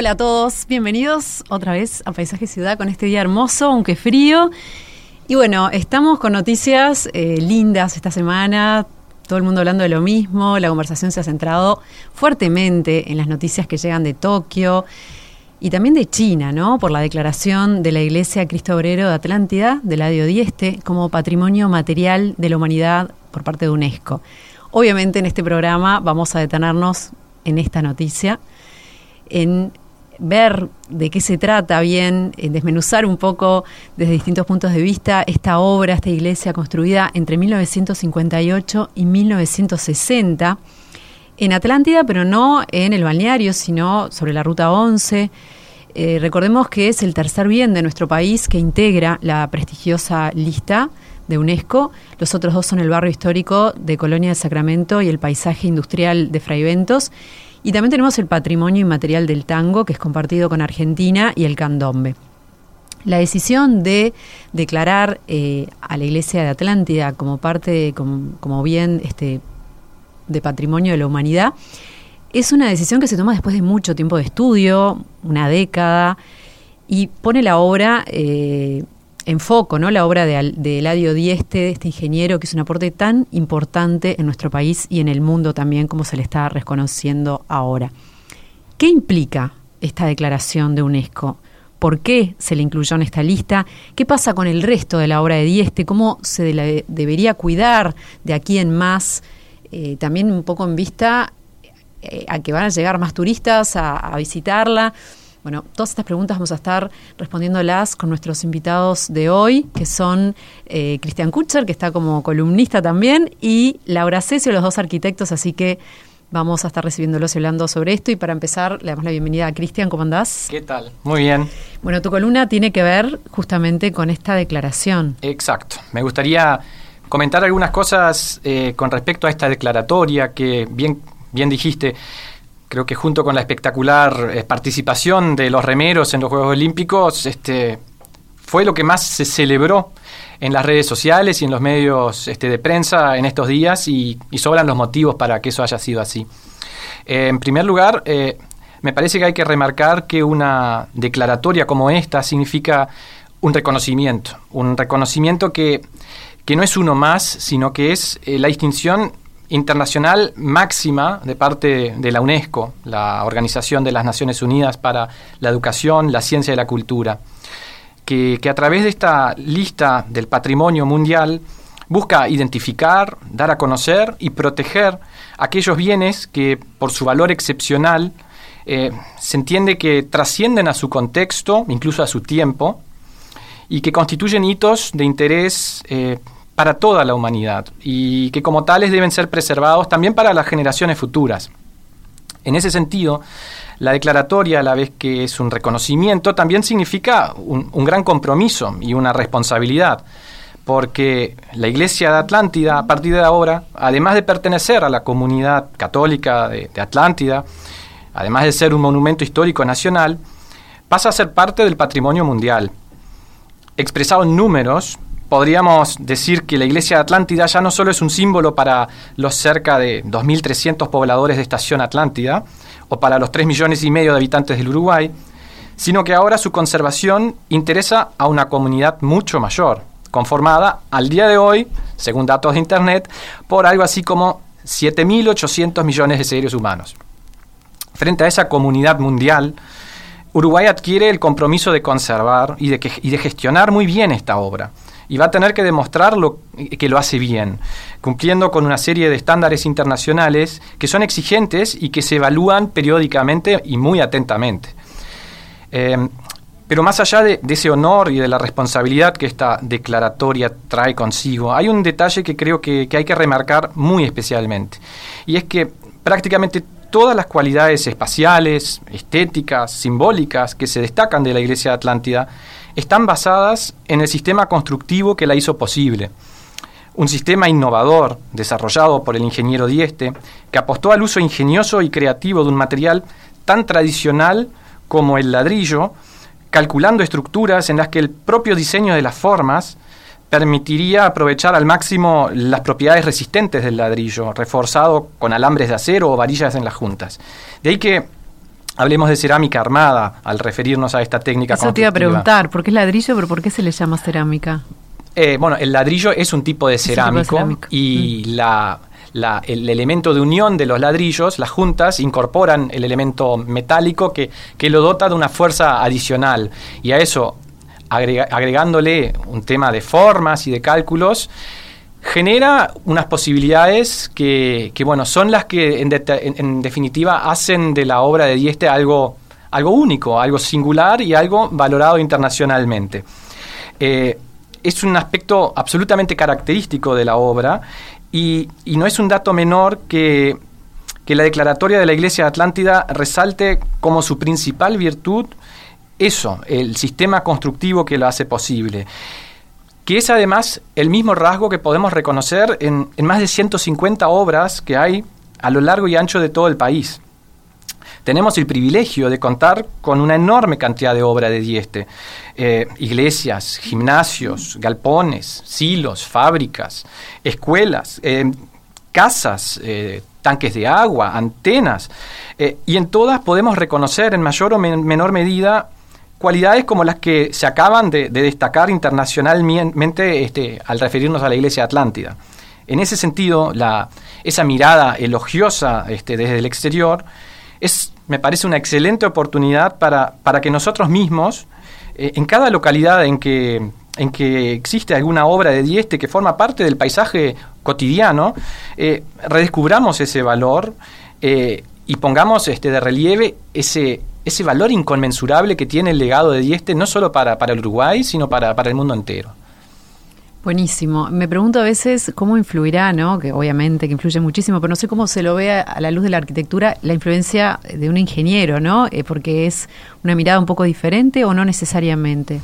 Hola a todos, bienvenidos otra vez a Paisaje Ciudad con este día hermoso, aunque frío. Y bueno, estamos con noticias eh, lindas esta semana, todo el mundo hablando de lo mismo, la conversación se ha centrado fuertemente en las noticias que llegan de Tokio y también de China, ¿no? Por la declaración de la Iglesia Cristo Obrero de Atlántida, de la Dieste, como patrimonio material de la humanidad por parte de UNESCO. Obviamente en este programa vamos a detenernos en esta noticia, en ver de qué se trata bien, desmenuzar un poco desde distintos puntos de vista esta obra, esta iglesia construida entre 1958 y 1960 en Atlántida, pero no en el balneario, sino sobre la Ruta 11. Eh, recordemos que es el tercer bien de nuestro país que integra la prestigiosa lista de UNESCO. Los otros dos son el barrio histórico de Colonia de Sacramento y el paisaje industrial de Fraiventos. Y también tenemos el patrimonio inmaterial del tango, que es compartido con Argentina, y el candombe. La decisión de declarar eh, a la iglesia de Atlántida como parte, como, bien este, de patrimonio de la humanidad, es una decisión que se toma después de mucho tiempo de estudio, una década, y pone la obra eh, en foco, ¿no? La obra de, de Eladio Dieste, de este ingeniero, que es un aporte tan importante en nuestro país y en el mundo también, como se le está reconociendo ahora. ¿Qué implica esta declaración de UNESCO? ¿Por qué se le incluyó en esta lista? ¿Qué pasa con el resto de la obra de Dieste? ¿Cómo se debería cuidar de aquí en más? Eh, también un poco en vista eh, a que van a llegar más turistas a visitarla. Bueno, todas estas preguntas vamos a estar respondiéndolas con nuestros invitados de hoy, que son eh, Cristian Kutcher, que está como columnista también, y Laura Cesio, los dos arquitectos, así que vamos a estar recibiéndolos y hablando sobre esto. Y para empezar, le damos la bienvenida a Cristian, ¿cómo andás? ¿Qué tal? Muy bien. Bueno, tu columna tiene que ver justamente con esta declaración. Exacto. Me gustaría comentar algunas cosas eh, con respecto a esta declaratoria que bien, bien dijiste creo que junto con la espectacular eh, participación de los remeros en los Juegos Olímpicos, este, fue lo que más se celebró en las redes sociales y en los medios este, de prensa en estos días y, sobran los motivos para que eso haya sido así. Eh, en primer lugar, eh, me parece que hay que remarcar que una declaratoria como esta significa un reconocimiento, un reconocimiento que, que no es uno más, sino que es la distinción internacional máxima de parte de la UNESCO, la Organización de las Naciones Unidas para la Educación, la Ciencia y la Cultura, que, a través de esta lista del patrimonio mundial busca identificar, dar a conocer y proteger aquellos bienes que por su valor excepcional eh, se entiende que trascienden a su contexto, incluso a su tiempo, y que constituyen hitos de interés eh, para toda la humanidad y que como tales deben ser preservados también para las generaciones futuras. En ese sentido, la declaratoria, a la vez que es un reconocimiento, también significa un, gran compromiso y una responsabilidad, porque la Iglesia de Atlántida, a partir de ahora, además de pertenecer a la comunidad católica de, de Atlántida, además de ser un monumento histórico nacional, pasa a ser parte del patrimonio mundial. Expresado en números, podríamos decir que la iglesia de Atlántida ya no solo es un símbolo para los cerca de 2.300 pobladores de Estación Atlántida o para los 3 millones y medio de habitantes del Uruguay, sino que ahora su conservación interesa a una comunidad mucho mayor, conformada al día de hoy, según datos de Internet, por algo así como 7.800 millones de seres humanos. Frente a esa comunidad mundial, Uruguay adquiere el compromiso de conservar y de, y de gestionar muy bien esta obra y va a tener que demostrar que lo hace bien, cumpliendo con una serie de estándares internacionales que son exigentes y que se evalúan periódicamente y muy atentamente. Eh, pero más allá de, ese honor y de la responsabilidad que esta declaratoria trae consigo, hay un detalle que creo que, que hay que remarcar muy especialmente, y es que prácticamente todas las cualidades espaciales, estéticas, simbólicas que se destacan de la Iglesia de Atlántida están basadas en el sistema constructivo que la hizo posible. Un sistema innovador, desarrollado por el ingeniero Dieste, que apostó al uso ingenioso y creativo de un material tan tradicional como el ladrillo, calculando estructuras en las que el propio diseño de las formas permitiría aprovechar al máximo las propiedades resistentes del ladrillo, reforzado con alambres de acero o varillas en las juntas. De ahí que hablemos de cerámica armada al referirnos a esta técnica. Eso te iba a preguntar, ¿por qué es ladrillo, pero por qué se le llama cerámica? Eh, bueno, el ladrillo es un tipo de cerámico y mm. la, el elemento de unión de los ladrillos, las juntas, incorporan el elemento metálico que, que lo dota de una fuerza adicional. Y a eso agregándole un tema de formas y de cálculos, genera unas posibilidades que, bueno, son las que en, definitiva hacen de la obra de Dieste algo, algo único, algo singular y algo valorado internacionalmente. Eh, es un aspecto absolutamente característico de la obra y, y no es un dato menor que, que la declaratoria de la Iglesia Atlántida resalte como su principal virtud eso, el sistema constructivo que lo hace posible, que es además el mismo rasgo que podemos reconocer en, más de 150 obras que hay a lo largo y ancho de todo el país. Tenemos el privilegio de contar con una enorme cantidad de obra de Dieste. Eh, iglesias, gimnasios, galpones, silos, fábricas, escuelas, eh, casas, eh, tanques de agua, antenas. y en todas podemos reconocer en mayor o menor medida cualidades como las que se acaban de, destacar internacionalmente este, al referirnos a la Iglesia Atlántida. En ese sentido, esa mirada elogiosa este, desde el exterior me parece, una excelente oportunidad para, para que nosotros mismos, eh, en cada localidad en que, en que existe alguna obra de Dieste que forma parte del paisaje cotidiano, eh, redescubramos ese valor eh, y pongamos este, de relieve ese, ese valor inconmensurable que tiene el legado de Dieste, no solo para, para el Uruguay, sino para, para el mundo entero. Buenísimo. Me pregunto a veces cómo influirá, ¿no? Que obviamente que influye muchísimo, pero no sé cómo se lo ve a la luz de la arquitectura la influencia de un ingeniero, ¿no? Eh, porque es una mirada un poco diferente o no necesariamente.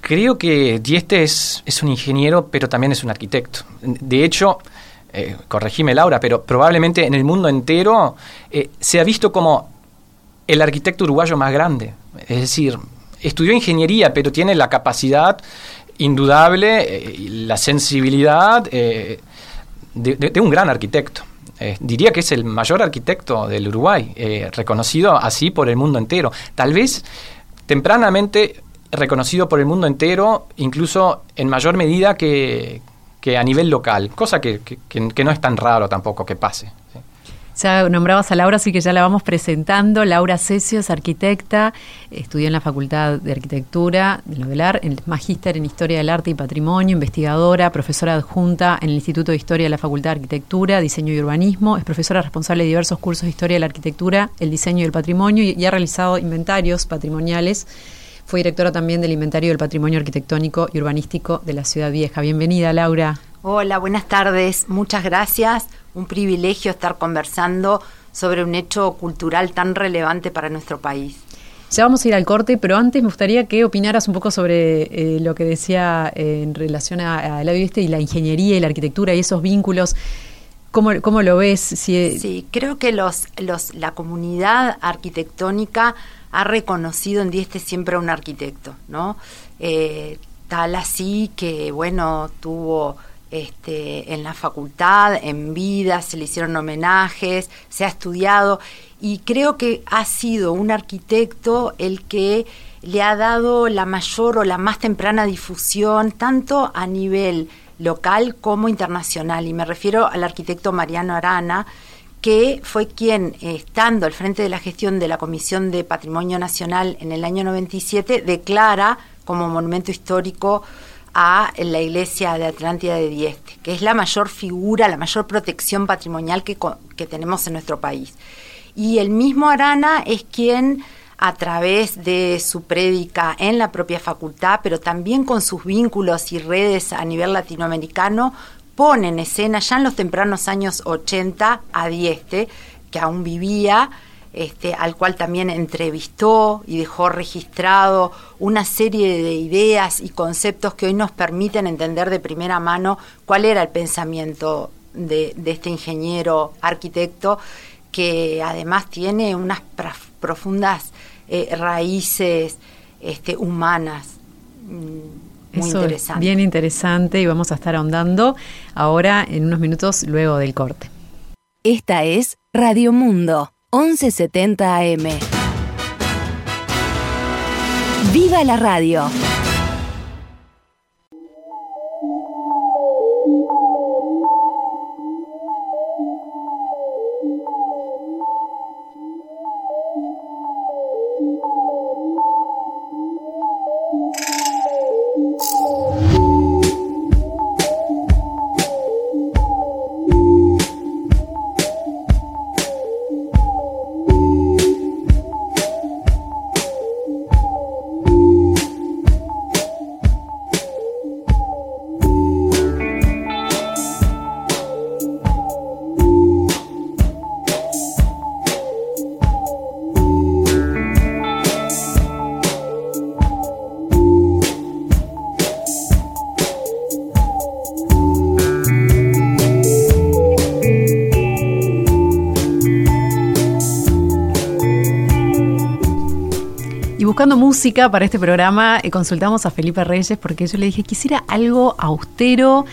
Creo que Dieste es, es un ingeniero, pero también es un arquitecto. De hecho, eh, corregime Laura, pero probablemente en el mundo entero eh, se ha visto como el arquitecto uruguayo más grande. Es decir, estudió ingeniería, pero tiene la capacidad indudable, eh, la sensibilidad eh, de, un gran arquitecto. Eh, diría que es el mayor arquitecto del Uruguay, reconocido así por el mundo entero. Tal vez tempranamente reconocido por el mundo entero, incluso en mayor medida que, a nivel local, cosa que, no es tan raro tampoco que pase. Ya nombrabas a Laura, así que ya la vamos presentando. Laura Cesio es arquitecta, estudió en la Facultad de Arquitectura de Novelar, el magíster en Historia del Arte y Patrimonio, investigadora, profesora adjunta en el Instituto de Historia de la Facultad de Arquitectura, Diseño y Urbanismo, es profesora responsable de diversos cursos de Historia de la Arquitectura, el Diseño y el Patrimonio y, ha realizado inventarios patrimoniales. Fue directora también del Inventario del Patrimonio Arquitectónico y Urbanístico de la Ciudad Vieja. Bienvenida, Laura. Hola, buenas tardes. Muchas gracias un privilegio estar conversando sobre un hecho cultural tan relevante para nuestro país. Ya vamos a ir al corte, pero antes me gustaría que opinaras un poco sobre eh, lo que decía eh, en relación al lado este y la ingeniería y la arquitectura y esos vínculos. ¿Cómo, cómo lo ves? Si, sí, creo que los, los, la comunidad arquitectónica ha reconocido en Dieste siempre a un arquitecto, ¿no? Eh, tal así que, bueno, tuvo este, en la facultad, en vida, se le hicieron homenajes, se ha estudiado y creo que ha sido un arquitecto el que le ha dado la mayor o la más temprana difusión tanto a nivel local como internacional. Y me refiero al arquitecto Mariano Arana que fue quien, estando al frente de la gestión de la Comisión de Patrimonio Nacional en el año 97, declara como monumento histórico a la iglesia de Atlántida de Dieste, que es la mayor figura, la mayor protección patrimonial que, tenemos en nuestro país. Y el mismo Arana es quien a través de su prédica en la propia facultad, pero también con sus vínculos y redes a nivel latinoamericano, pone en escena ya en los tempranos años 80 a Dieste, que aún vivía, este, al cual también entrevistó y dejó registrado una serie de ideas y conceptos que hoy nos permiten entender de primera mano cuál era el pensamiento de, este ingeniero arquitecto que además tiene unas profundas eh, raíces este, humanas. Mm, muy interesante. bien interesante y vamos a estar ahondando ahora en unos minutos luego del corte. Esta es Radio Mundo 1170 AM. ¡Viva la radio! Buscando música para este programa, eh, consultamos a Felipe Reyes porque yo le dije, quisiera algo austero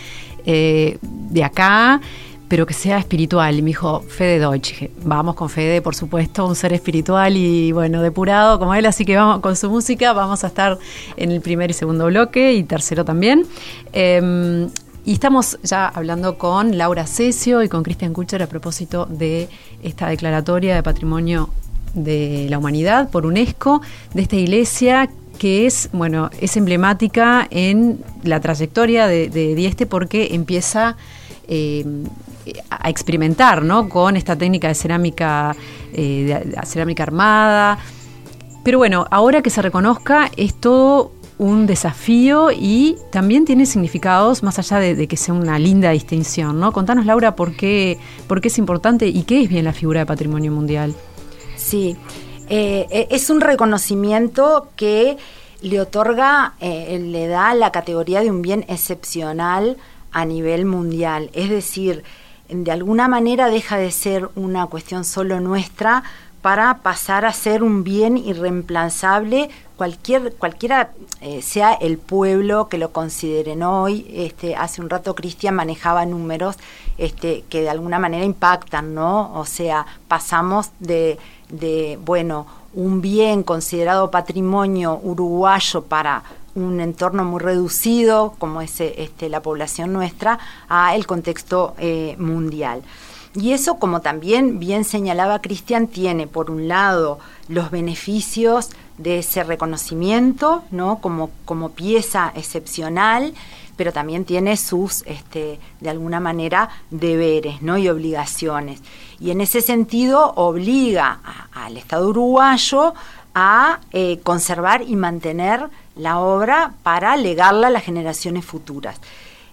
eh, de acá, pero que sea espiritual. Y me dijo, Fede Deutsch. Vamos con Fede, por supuesto, un ser espiritual y bueno, depurado como él, así que vamos con su música. Vamos a estar en el primer y segundo bloque y tercero también. Em, y estamos ya hablando con Laura Cesio y con Cristian Kucher a propósito de esta declaratoria de patrimonio de la humanidad por UNESCO, de esta iglesia que es, bueno, es emblemática en la trayectoria de, Dieste porque empieza eh, a experimentar ¿no? con esta técnica de cerámica, eh, cerámica armada. Pero bueno, ahora que se reconozca es todo un desafío y también tiene significados más allá de, de, que sea una linda distinción, ¿no? Contanos, Laura, por qué, por qué es importante y qué es bien la figura de patrimonio mundial. Sí, eh, eh, es un reconocimiento que le otorga, eh, le da la categoría de un bien excepcional a nivel mundial. Es decir, de alguna manera deja de ser una cuestión solo nuestra para pasar a ser un bien irreemplazable cualquier cualquiera sea el pueblo que lo consideren hoy este hace un rato Cristian manejaba números este que de alguna manera impactan no o sea pasamos de de, bueno, un bien considerado patrimonio uruguayo para un entorno muy reducido, como es este, la población nuestra, a el contexto eh, mundial. Y eso, como también bien señalaba Cristian, tiene por un lado los beneficios de ese reconocimiento, ¿no? Como, como pieza excepcional, pero también tiene sus, este, de alguna manera, deberes, ¿no? Y obligaciones y en ese sentido obliga al Estado uruguayo a eh, conservar y mantener la obra para legarla a las generaciones futuras.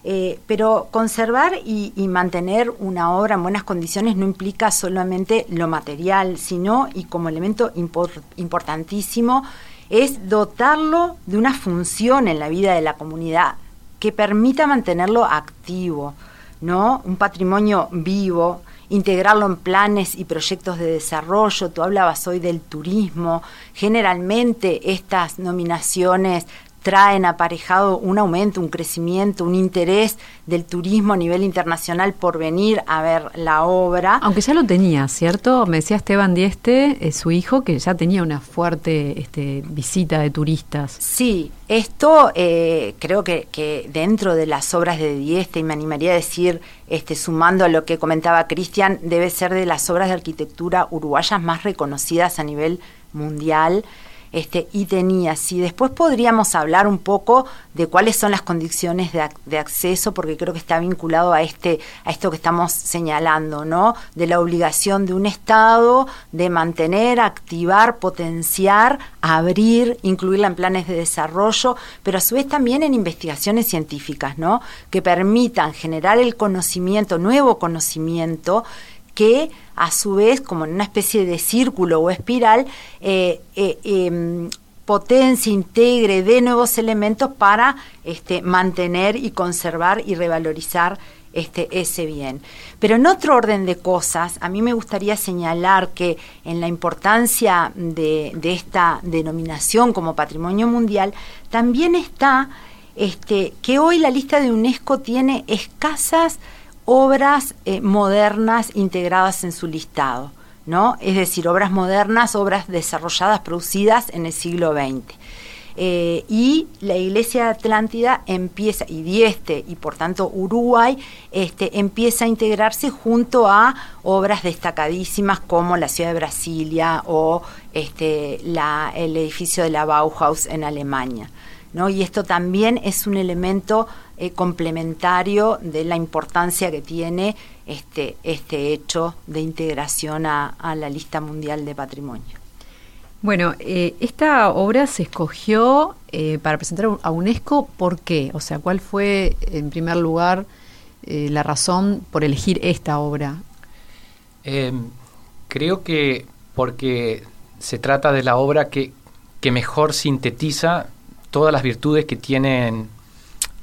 Eh, pero conservar y, mantener una obra en buenas condiciones no implica solamente lo material, sino, y como elemento importantísimo, es dotarlo de una función en la vida de la comunidad que permita mantenerlo activo, ¿no? Un patrimonio vivo, integrarlo en planes y proyectos de desarrollo. Tú hablabas hoy del turismo. Generalmente estas nominaciones traen aparejado un aumento, un crecimiento, un interés del turismo a nivel internacional por venir a ver la obra. Aunque ya lo tenía, ¿cierto? Me decía Esteban Dieste, eh, su hijo, que ya tenía una fuerte este, visita de turistas. Sí, esto eh, creo que, que, dentro de las obras de Dieste, y me animaría a decir, este, sumando a lo que comentaba Cristian, debe ser de las obras de arquitectura uruguayas más reconocidas a nivel mundial este, y tenía. Si después podríamos hablar un poco de cuáles son las condiciones de, acceso, porque creo que está vinculado a este, a esto que estamos señalando, ¿no? De la obligación de un Estado de mantener, activar, potenciar, abrir, incluirla en planes de desarrollo, pero a su vez también en investigaciones científicas, ¿no? Que permitan generar el conocimiento, nuevo conocimiento que a su vez, como en una especie de círculo o espiral, eh, eh, em, potencia, integre, de nuevos elementos para este, mantener y conservar y revalorizar este, ese bien. Pero en otro orden de cosas, a mí me gustaría señalar que en la importancia de, esta denominación como patrimonio mundial, también está este, que hoy la lista de UNESCO tiene escasas obras eh, modernas integradas en su listado, ¿no? Es decir, obras modernas, obras desarrolladas, producidas en el siglo XX. Eh, y la iglesia de Atlántida empieza, y Dieste, y por tanto Uruguay, este, empieza a integrarse junto a obras destacadísimas como la ciudad de Brasilia o este, el edificio de la Bauhaus en Alemania. ¿No? Y esto también es un elemento eh, complementario de la importancia que tiene este, este hecho de integración a la lista mundial de patrimonio. Bueno, eh, esta obra se escogió eh, para presentar a UNESCO, ¿por qué? O sea, ¿cuál fue, en primer lugar, eh, la razón por elegir esta obra? Em, creo que porque se trata de la obra que, que mejor sintetiza todas las virtudes que tienen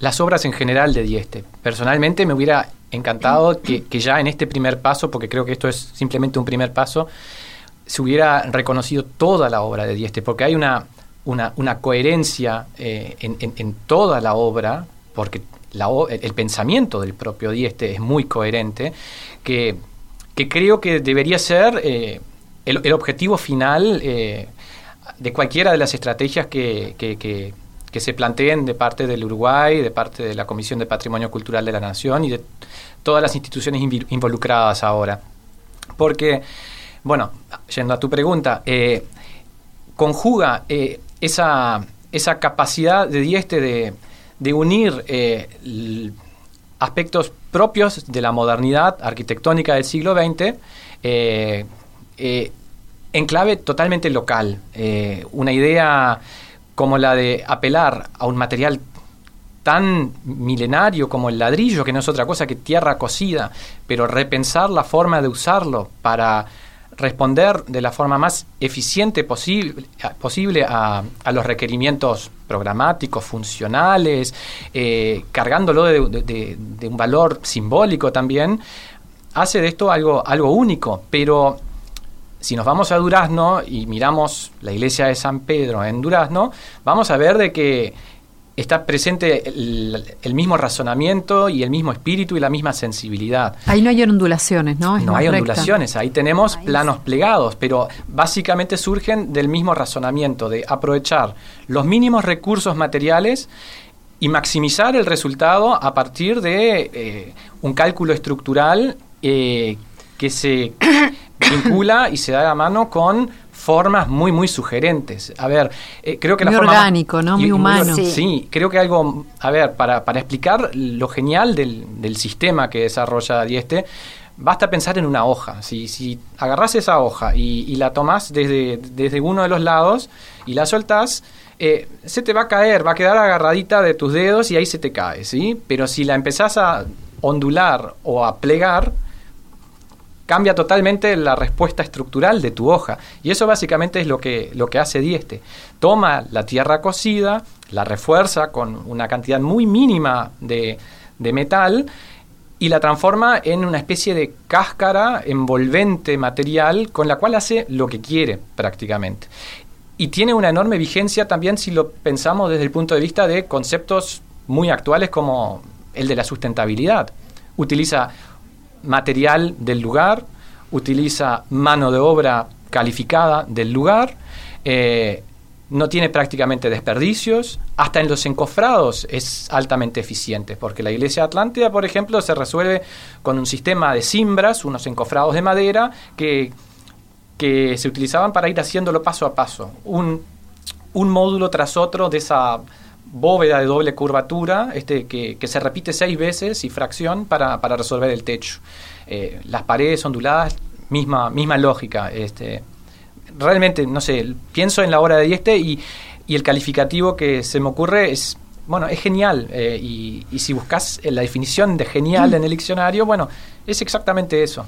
las obras en general de Dieste. Personalmente me hubiera encantado que, ya en este primer paso, porque creo que esto es simplemente un primer paso, se hubiera reconocido toda la obra de Dieste, porque hay una, coherencia eh, en, toda la obra, porque el, pensamiento del propio Dieste es muy coherente, que, creo que debería ser eh, el, objetivo final eh, de cualquiera de las estrategias que, se planteen de parte del Uruguay, de parte de la Comisión de Patrimonio Cultural de la Nación y de todas las instituciones involucradas ahora. Porque bueno, yendo a tu pregunta, eh, conjuga eh, esa, esa, capacidad de Dieste de, de unir eh, aspectos propios de la modernidad arquitectónica del siglo XX en clave totalmente local. una idea como la de apelar a un material tan milenario como el ladrillo, que no es otra cosa que tierra cocida, pero repensar la forma de usarlo para responder de la forma más eficiente posible, posible a, los requerimientos programáticos, funcionales, eh, cargándolo de, un valor simbólico también, hace de esto algo, algo único. Pero si nos vamos a Durazno y miramos la iglesia de San Pedro en Durazno, vamos a ver de que está presente el, mismo razonamiento y el mismo espíritu y la misma sensibilidad. Ahí no hay ondulaciones, ¿no? no hay ondulaciones, ahí tenemos planos plegados, pero básicamente surgen del mismo razonamiento, de aprovechar los mínimos recursos materiales y maximizar el resultado a partir de eh, un cálculo estructural eh, que se vincula y se da la mano con formas muy, muy sugerentes. A ver, eh, creo que muy la orgánico, ¿no? Muy humano. sí. creo que algo, a ver, para, para explicar lo genial del, del sistema que desarrolla Dieste, basta pensar en una hoja. Si, si agarras esa hoja y, la tomás desde, desde, uno de los lados y la soltás, eh, se te va a caer, va a quedar agarradita de tus dedos y ahí se te cae, ¿sí? Pero si la empezás a ondular o a plegar, cambia totalmente la respuesta estructural de tu hoja. Y eso básicamente es lo que, lo que hace Dieste. Toma la tierra cocida, la refuerza con una cantidad muy mínima de, de metal y la transforma en una especie de cáscara envolvente material con la cual hace lo que quiere prácticamente. Y tiene una enorme vigencia también si lo pensamos desde el punto de vista de conceptos muy actuales como el de la sustentabilidad. Utiliza material del lugar, utiliza mano de obra calificada del lugar, eh, no tiene prácticamente desperdicios, hasta en los encofrados es altamente eficiente, porque la iglesia Atlántida, por ejemplo, se resuelve con un sistema de cimbras, unos encofrados de madera, que, que se utilizaban para ir haciéndolo paso a paso, un, un módulo tras otro de esa bóveda de doble curvatura este, que, se repite seis veces y fracción para, resolver el techo. Eh, las paredes onduladas, misma, misma lógica. Este, realmente, no sé, pienso en la obra de Dieste y, y el calificativo que se me ocurre es, bueno, es genial. Eh, y, y, si buscas la definición de genial en el diccionario, bueno, es exactamente eso.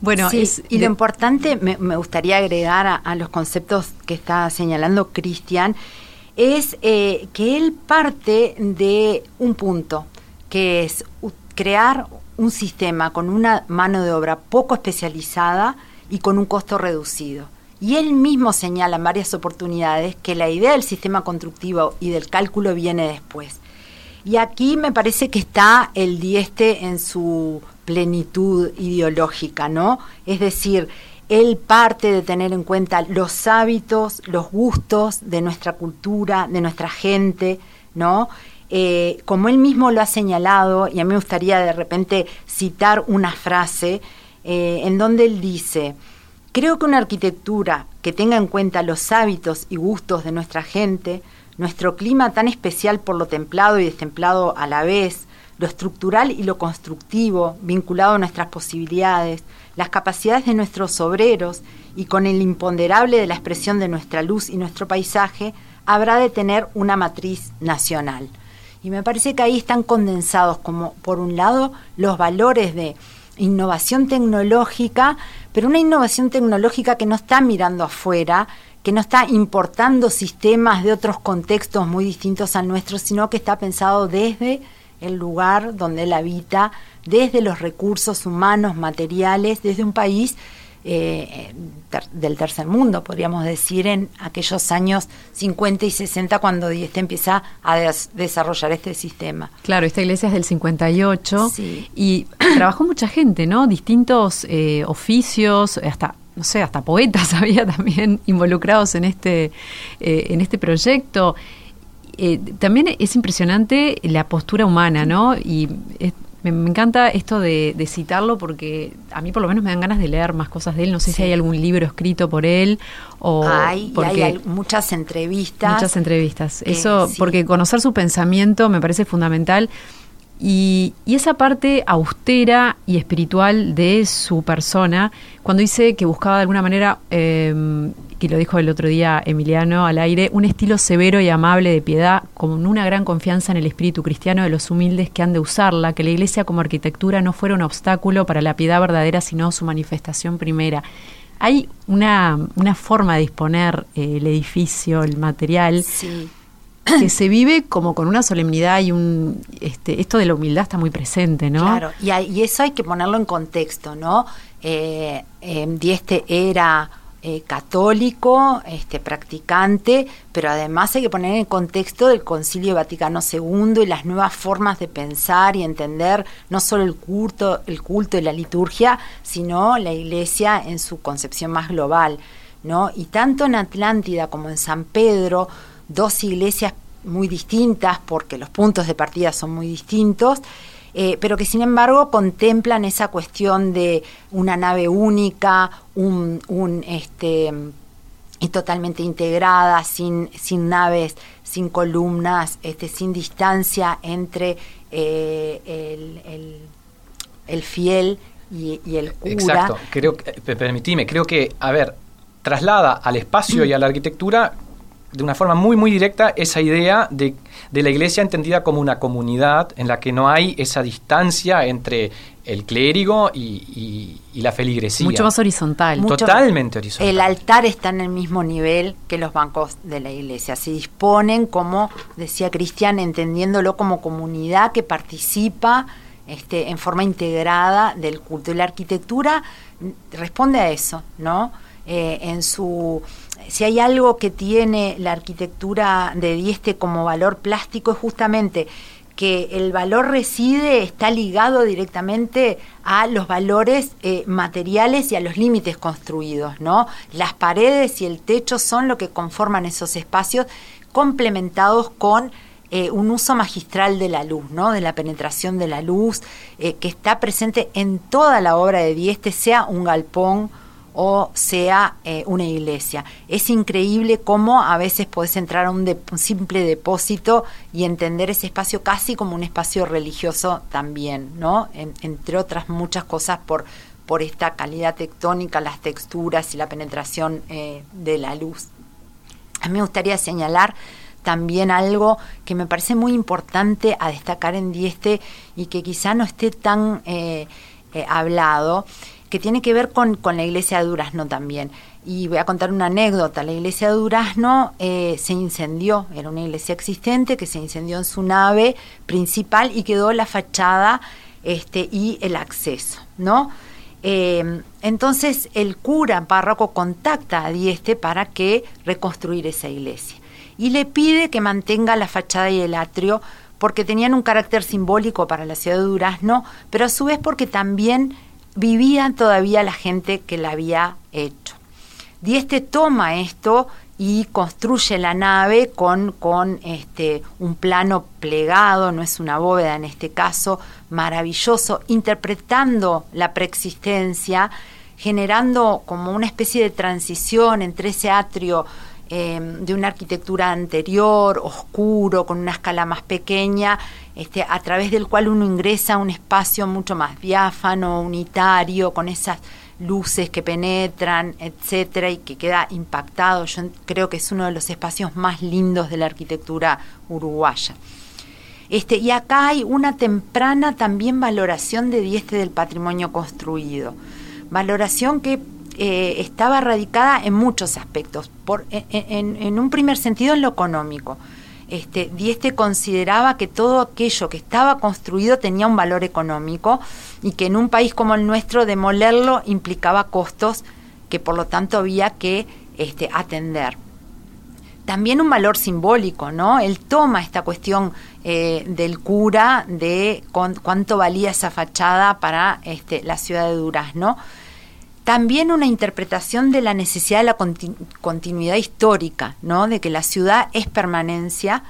Bueno, Sí, es y de- lo importante, me, me gustaría agregar a, a los conceptos que está señalando Cristian, es eh, que él parte de un punto, que es crear un sistema con una mano de obra poco especializada y con un costo reducido. Y él mismo señala en varias oportunidades que la idea del sistema constructivo y del cálculo viene después. Y aquí me parece que está el dieste en su plenitud ideológica, ¿no? Es decir, él parte de tener en cuenta los hábitos, los gustos de nuestra cultura, de nuestra gente, ¿no? Eh, como él mismo lo ha señalado, y a mí me gustaría de repente citar una frase eh, en donde él dice, Creo que una arquitectura que tenga en cuenta los hábitos y gustos de nuestra gente, nuestro clima tan especial por lo templado y destemplado a la vez, lo estructural y lo constructivo vinculado a nuestras posibilidades, las capacidades de nuestros obreros y con el imponderable de la expresión de nuestra luz y nuestro paisaje, habrá de tener una matriz nacional. Y me parece que ahí están condensados como, por un lado, los valores de innovación tecnológica, pero una innovación tecnológica que no está mirando afuera, que no está importando sistemas de otros contextos muy distintos al nuestro, sino que está pensado desde el lugar donde él habita, desde los recursos humanos, materiales, desde un país eh, ter- del tercer mundo, podríamos decir, en aquellos años 50 y 60 cuando Dieste empieza a des- desarrollar este sistema. Claro, esta iglesia es del 58 Sí. y trabajó mucha gente, ¿no? Distintos eh, oficios, hasta no sé, hasta poetas había también involucrados en este eh, en este proyecto. Eh, también es impresionante la postura humana, ¿no? Y eh, me, me encanta esto de, de citarlo porque a mí por lo menos me dan ganas de leer más cosas de él. No sé si hay algún libro escrito por él o hay, porque hay muchas entrevistas. Muchas entrevistas. Eh, Eso, sí. porque conocer su pensamiento me parece fundamental. Y, y esa parte austera y espiritual de su persona, cuando dice que buscaba de alguna manera, eh, que lo dijo el otro día Emiliano al aire, un estilo severo y amable de piedad, con una gran confianza en el espíritu cristiano de los humildes que han de usarla, que la iglesia como arquitectura no fuera un obstáculo para la piedad verdadera, sino su manifestación primera. Hay una, una forma de disponer eh, el edificio, el material, Sí, que se vive como con una solemnidad y un este esto de la humildad está muy presente, ¿no? Claro, y, hay- y eso hay que ponerlo en contexto, ¿no? Eh, eh, Dieste era eh, católico, este, practicante, pero además hay que poner en contexto del Concilio Vaticano II y las nuevas formas de pensar y entender no solo el culto, el culto y la liturgia, sino la Iglesia en su concepción más global, ¿no? Y tanto en Atlántida como en San Pedro, dos iglesias muy distintas porque los puntos de partida son muy distintos, eh, pero que sin embargo contemplan esa cuestión de una nave única, un, un, este y totalmente integrada, sin, sin naves, sin columnas, este, sin distancia entre eh, el, el- el fiel y, el cura. Exacto, creo eh, permitime, creo que, a ver, traslada al espacio y a la arquitectura de una forma muy, muy directa esa idea de, de la iglesia entendida como una comunidad en la que no hay esa distancia entre el clérigo y, y- y la feligresía. Mucho más horizontal. Mucho- Totalmente horizontal. El altar está en el mismo nivel que los bancos de la iglesia. Se disponen, como decía Cristian, entendiéndolo como comunidad que participa este, en forma integrada del culto. Y la arquitectura responde a eso, ¿no? Eh, en su si hay algo que tiene la arquitectura de Dieste como valor plástico es justamente que el valor reside, está ligado directamente a los valores eh, materiales y a los límites construidos, ¿no? Las paredes y el techo son lo que conforman esos espacios complementados con eh, un uso magistral de la luz, ¿no? De la penetración de la luz, eh, que está presente en toda la obra de Dieste, sea un galpón o sea eh, una iglesia. Es increíble cómo a veces podés entrar a un, simple depósito y entender ese espacio casi como un espacio religioso también, ¿no? En- entre otras muchas cosas por, por esta calidad tectónica, las texturas y la penetración eh, de la luz. A mí me gustaría señalar también algo que me parece muy importante a destacar en Dieste y que quizá no esté tan eh, hablado. Que tiene que ver con, con la iglesia de Durazno también. Y voy a contar una anécdota. La iglesia de Durazno eh, se incendió, era una iglesia existente que se incendió en su nave principal y quedó la fachada este, y el acceso, ¿no? Eh, entonces el cura párroco contacta a Dieste para que reconstruir esa iglesia y le pide que mantenga la fachada y el atrio porque tenían un carácter simbólico para la ciudad de Durazno, pero a su vez porque también vivían todavía la gente que la había hecho. Dieste toma esto y construye la nave con, con este, un plano plegado, no es una bóveda en este caso, maravilloso, interpretando la preexistencia, generando como una especie de transición entre ese atrio eh, de una arquitectura anterior, oscuro, con una escala más pequeña, este, a través del cual uno ingresa a un espacio mucho más diáfano, unitario, con esas luces que penetran, etcétera, y que queda impactado. Yo creo que es uno de los espacios más lindos de la arquitectura uruguaya. Este, y acá hay una temprana también valoración de Dieste del patrimonio construido. Valoración que eh, estaba radicada en muchos aspectos. En un primer sentido, en lo económico este, Dieste consideraba que todo aquello que estaba construido tenía un valor económico y que en un país como el nuestro demolerlo implicaba costos que por lo tanto había que este, atender. También un valor simbólico, ¿no? Él toma esta cuestión eh, del cura de cuánto valía esa fachada para este, la ciudad de Durazno también una interpretación de la necesidad de la continuidad histórica, ¿no? de que la ciudad es permanencia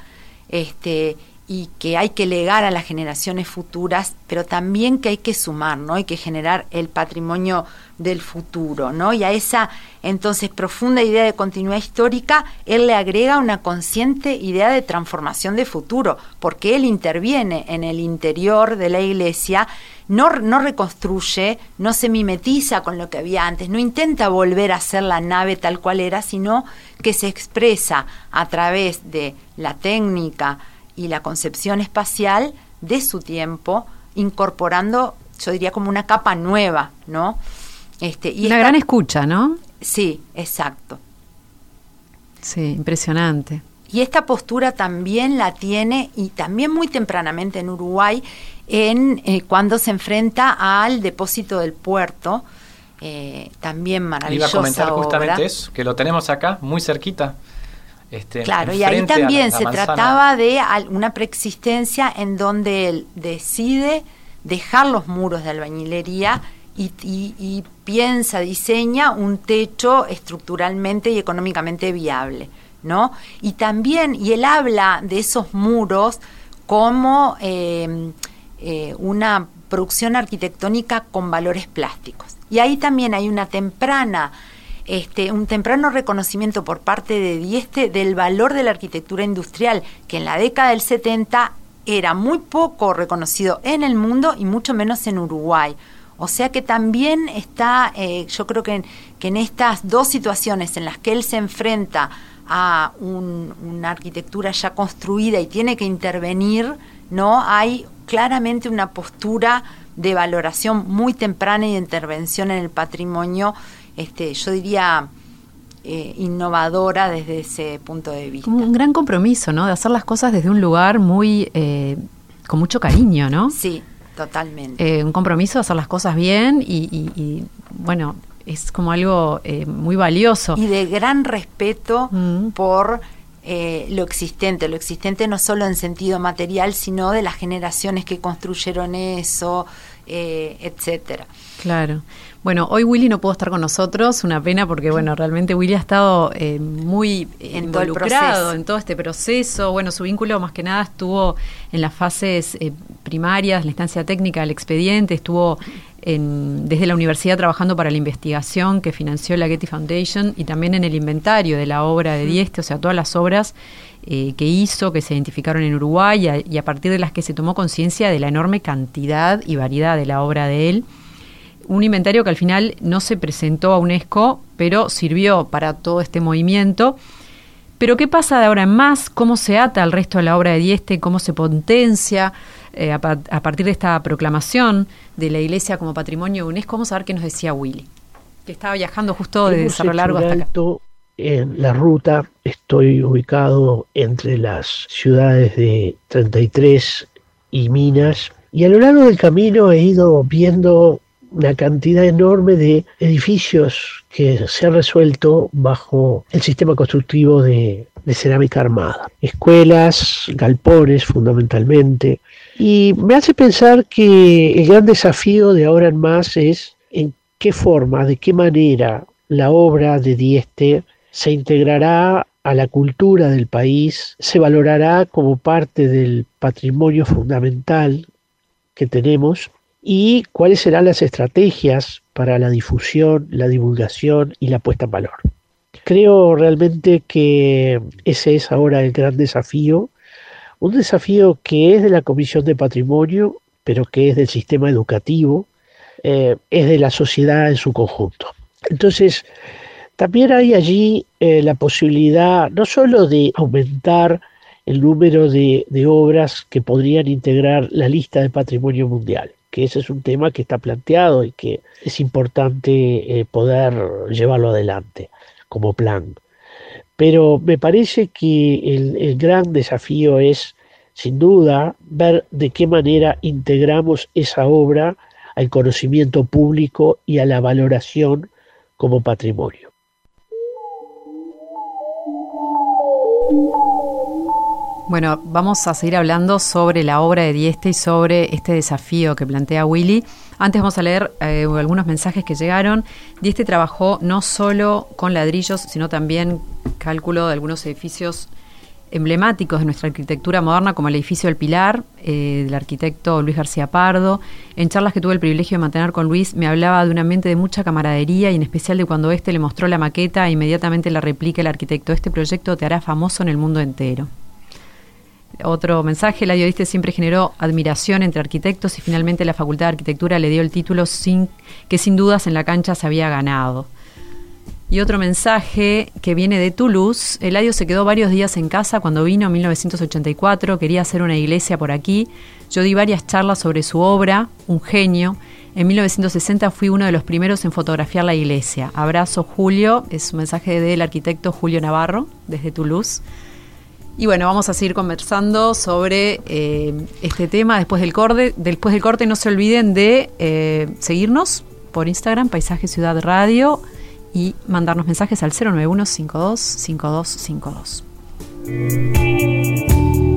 este, y que hay que legar a las generaciones futuras, pero también que hay que sumar, ¿no? hay que generar el patrimonio del futuro. ¿no? Y a esa entonces profunda idea de continuidad histórica, él le agrega una consciente idea de transformación de futuro, porque él interviene en el interior de la iglesia no, no reconstruye, no se mimetiza con lo que había antes, no intenta volver a ser la nave tal cual era, sino que se expresa a través de la técnica y la concepción espacial de su tiempo, incorporando, yo diría, como una capa nueva, ¿no? Este, y una gran escucha, ¿no? Sí, exacto. Sí, impresionante. Y esta postura también la tiene, y también muy tempranamente en Uruguay, en eh, cuando se enfrenta al depósito del puerto, eh, también maravillosa Iba a comentar justamente eso, que lo tenemos acá, muy cerquita. Este, claro, y ahí también se trataba de una preexistencia en donde él decide dejar los muros de albañilería y, y piensa, diseña un techo estructuralmente y económicamente viable. ¿no? Y también, y él habla de esos muros como eh, eh, una producción arquitectónica con valores plásticos. Y ahí también hay una temprana, este, un temprano reconocimiento por parte de Dieste del valor de la arquitectura industrial, que en la década del 70 era muy poco reconocido en el mundo y mucho menos en Uruguay. O sea que también está, eh, yo creo que que en estas dos situaciones en las que él se enfrenta a una arquitectura ya construida y tiene que intervenir, ¿no? Hay claramente una postura de valoración muy temprana y de intervención en el patrimonio, este, yo diría eh, innovadora desde ese punto de vista. un gran compromiso, ¿no? De hacer las cosas desde un lugar muy eh, con mucho cariño, ¿no? Sí, totalmente. Eh, un compromiso de hacer las cosas bien y bueno, es como algo muy valioso. Y de gran respeto mm. por eh, lo existente, lo existente no solo en sentido material, sino de las generaciones que construyeron eso, eh, etcétera. Claro. Bueno, hoy Willy no pudo estar con nosotros, una pena porque, bueno, realmente Willy ha estado eh, muy en involucrado en todo este proceso. Bueno, su vínculo más que nada estuvo en las fases eh, primarias, la instancia técnica del expediente, estuvo en, desde la universidad trabajando para la investigación que financió la Getty Foundation y también en el inventario de la obra de Dieste, o sea, todas las obras eh, que hizo, que se identificaron en Uruguay y a partir de las que se tomó conciencia de la enorme cantidad y variedad de la obra de él un inventario que al final no se presentó a UNESCO, pero sirvió para todo este movimiento. Pero ¿qué pasa de ahora en más? ¿Cómo se ata al resto de la obra de Dieste? ¿Cómo se potencia? eh, a, partir de esta proclamación de la iglesia como patrimonio UNESCO, vamos a ver qué nos decía Willy, que estaba viajando justo de Cerro Largo hasta acá. En la ruta estoy ubicado entre las ciudades de 33 y Minas y a lo largo del camino he ido viendo una cantidad enorme de edificios que se han resuelto bajo el sistema constructivo de, cerámica armada. Escuelas, galpones fundamentalmente. Y me hace pensar que el gran desafío de ahora en más es en qué forma, de qué manera la obra de Dieste se integrará a la cultura del país, se valorará como parte del patrimonio fundamental que tenemos y cuáles serán las estrategias para la difusión, la divulgación y la puesta en valor. Creo realmente que ese es ahora el gran desafío, un desafío que es de la Comisión de Patrimonio, pero que es del sistema educativo, eh, es de la sociedad en su conjunto. Entonces, también hay allí eh, la posibilidad no solo de aumentar el número de, obras que podrían integrar la lista de patrimonio mundial, que ese es un tema que está planteado y que es importante eh, poder llevarlo adelante como plan. Pero me parece que el, el gran desafío es, sin duda, ver de qué manera integramos esa obra al conocimiento público y a la valoración como patrimonio. Bueno, vamos a seguir hablando sobre la obra de Dieste y sobre este desafío que plantea Willy. Antes vamos a leer eh, algunos mensajes que llegaron. Dieste trabajó no solo con ladrillos, sino también cálculo de algunos edificios emblemáticos de nuestra arquitectura moderna, como el edificio del Pilar, eh, del arquitecto Luis García Pardo. En charlas que tuve el privilegio de mantener con Luis, me hablaba de un ambiente de mucha camaradería y en especial de cuando éste le mostró la maqueta e inmediatamente la replica el arquitecto. Este proyecto te hará famoso en el mundo entero. Otro mensaje, la Diodiste siempre generó admiración entre arquitectos y finalmente la Facultad de Arquitectura le dio el título sin, que sin dudas en la cancha se había ganado. Y otro mensaje que viene de Toulouse, Eladio se quedó varios días en casa cuando vino en 1984, quería hacer una iglesia por aquí. Yo di varias charlas sobre su obra, un genio. En 1960 fui uno de los primeros en fotografiar la iglesia. Abrazo Julio, es un mensaje del arquitecto Julio Navarro desde Toulouse. Y bueno, vamos a seguir conversando sobre eh, este tema después del corte. Después del corte no se olviden de eh, seguirnos por Instagram, Paisaje Ciudad Radio, y mandarnos mensajes al 091 52 5252.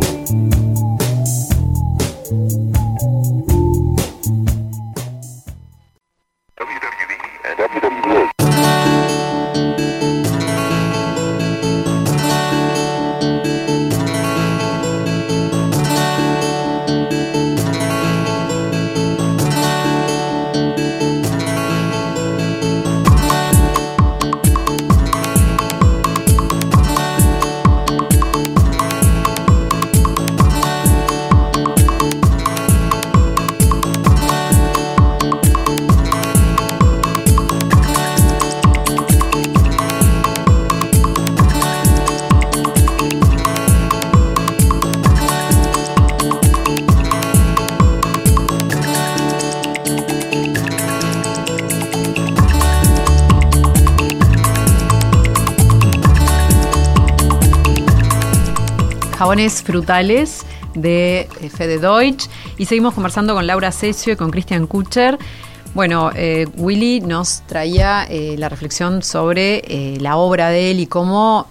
Jabones frutales de eh, Fede Deutsch y seguimos conversando con Laura Cesio y con Christian Kucher. Bueno, eh, Willy nos traía eh, la reflexión sobre la obra de él y cómo,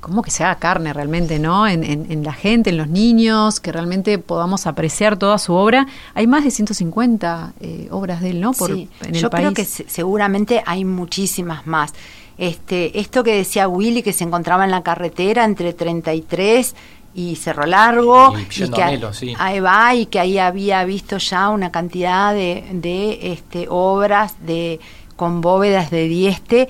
cómo que se haga carne realmente, ¿no? En, la gente, en los niños, que realmente podamos apreciar toda su obra. Hay más de 150 obras de él, ¿no? Por, sí, yo creo que seguramente hay muchísimas más. Este, esto que decía Willy, que se encontraba en la carretera entre 33 y Cerro Largo, y, que ahí va, y que ahí había visto ya una cantidad de, de este, obras de, con bóvedas de dieste.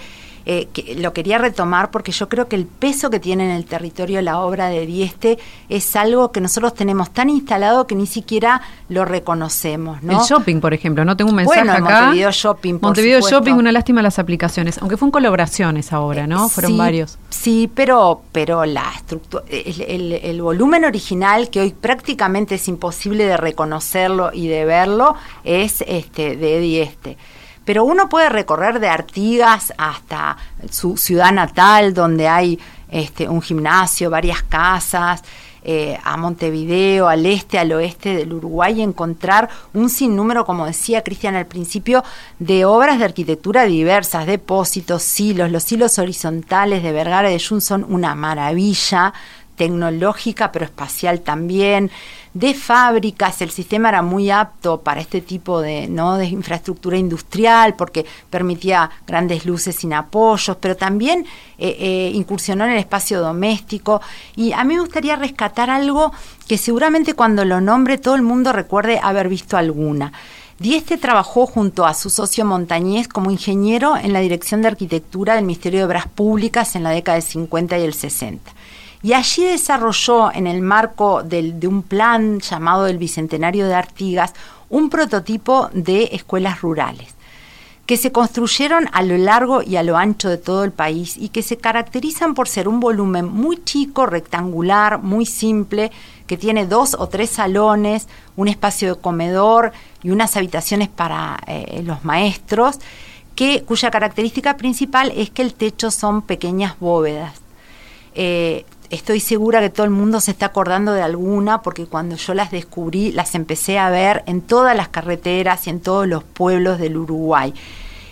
Eh, que lo quería retomar porque yo creo que el peso que tiene en el territorio la obra de Dieste es algo que nosotros tenemos tan instalado que ni siquiera lo reconocemos. ¿no? El shopping, por ejemplo, no tengo un mensaje Bueno, el acá. Montevideo Shopping, por Montevideo supuesto. Shopping, una lástima las aplicaciones, aunque fue en colaboración esa obra, ¿no? Fueron Sí, varios. Sí, pero, pero la estructura, el, el- el volumen original, que hoy prácticamente es imposible de reconocerlo y de verlo, es este de Dieste. Pero uno puede recorrer de Artigas hasta su ciudad natal, donde hay este, un gimnasio, varias casas, eh, a Montevideo, al este, al oeste del Uruguay, y encontrar un sinnúmero, como decía Cristian al principio, de obras de arquitectura diversas, depósitos, silos. Los silos horizontales de Vergara y de Jun son una maravilla tecnológica, pero espacial también, de fábricas, el sistema era muy apto para este tipo de, ¿no? de infraestructura industrial porque permitía grandes luces sin apoyos, pero también eh, eh, incursionó en el espacio doméstico. Y a mí me gustaría rescatar algo que seguramente cuando lo nombre todo el mundo recuerde haber visto alguna. Dieste trabajó junto a su socio Montañés como ingeniero en la Dirección de Arquitectura del Ministerio de Obras Públicas en la década del 50 y el 60. Y allí desarrolló, en el marco de un plan llamado el Bicentenario de Artigas, un prototipo de escuelas rurales que se construyeron a lo largo y a lo ancho de todo el país y que se caracterizan por ser un volumen muy chico, rectangular, muy simple, que tiene dos o tres salones, un espacio de comedor y unas habitaciones para eh, los maestros, que, cuya característica principal es que el techo son pequeñas bóvedas. Eh, estoy segura que todo el mundo se está acordando de alguna porque cuando yo las descubrí las empecé a ver en todas las carreteras y en todos los pueblos del Uruguay.